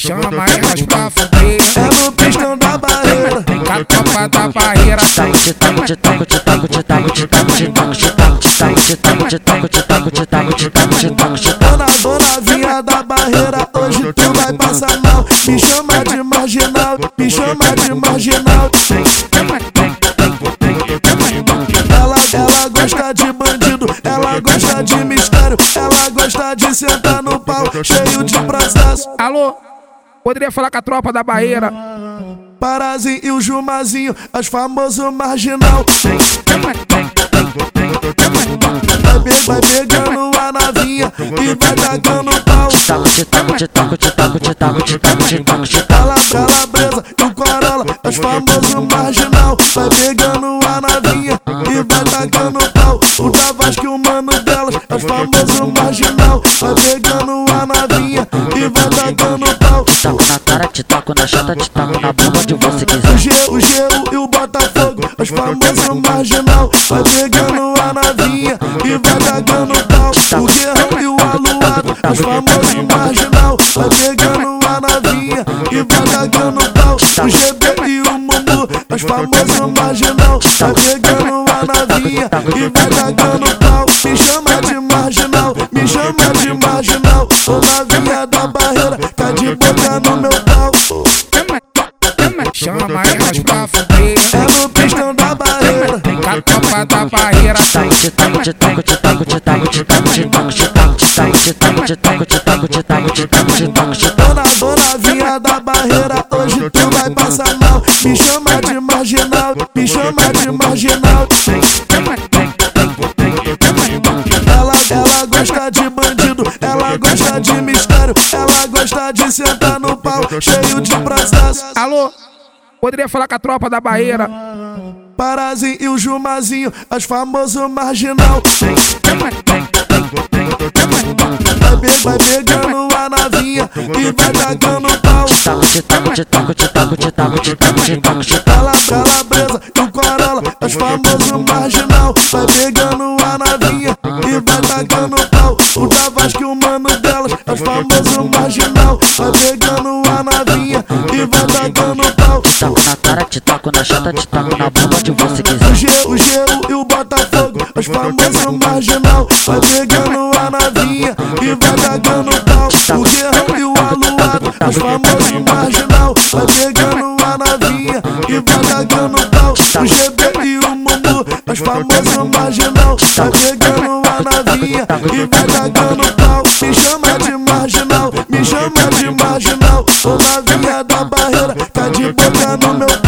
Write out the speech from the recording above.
Chama mais nós pra fuder. É no piscão da barreira. A copa da barreira. Dona, dona, vinha da barreira. Hoje tu vai passar mal. Me chama de marginal. Me chama de marginal. Ela, ela gosta de bandido. Ela gosta de mistério. Ela gosta de sentar no pau. Cheio de processo. Alô? Poderia falar com a tropa da barreira? Parazinho e o Jumazinho, as famosos marginal. Vai, pe- vai pegando a navinha e vai tacando pau. Te taco, te taco, te taco, te taco, te taco, te taco, te taco. Ela, calabresa e o Corolla, os famosos marginal. Vai pegando a navinha e vai tacando pau. O da Vasco e o mano delas, os famosos marginal. Vai pegando na chata, te taco na bunda onde você O quiser. G, o Gelo e o Botafogo, os famosos marginal. Vai pegando a navinha e vai tacando pau. O Guerrão e o Aluado, os famosos marginal. Vai pegando a navinha e vai tacando pau. O GB e o Mumu, os famosos marginal. Vai pegando a navinha e vai tacando pau. Me chama de marginal, me chama de marginal. Ô novinha da barreira, tá de boca no meu chama mais pra fuder. É no pistão da barreira. Na copa da barreira. Dona, donazinha da barreira, hoje tu vai passar mal. Me chama de marginal, me chama de marginal. Ela, tango, gosta de bandido, ela gosta de mistério, ela gosta de sentar no pau, cheio de tango, Alô? Poderia falar com a tropa da barreira? Parazinho e o Jumazinho, as famosos marginal. Vai, pe- vai pegando a navinha e vai tacando pau. Ela, calabresa e o Corolla, os famosos marginal. Vai pegando a navinha e vai tacando pau. O da Vasco e o mano delas, os famosos marginal. Vai pegando a navinha e vai tacando pau. Te taco na cara, te taco na chata, te taco na bunda onde você O quiser. O Gelo e o Botafogo, os famosos marginal. Vai pegando a navinha e vai tacando pau. O Guerrão e o Aluado, os famosos marginal. Vai pegando a navinha e vai tacando pau. O GB e o Mumu, os famosos marginal. Vai pegando a navinha e vai tacando pau. Me chama de marginal, me chama de marginal. Ô novinha da barreira, bota no meu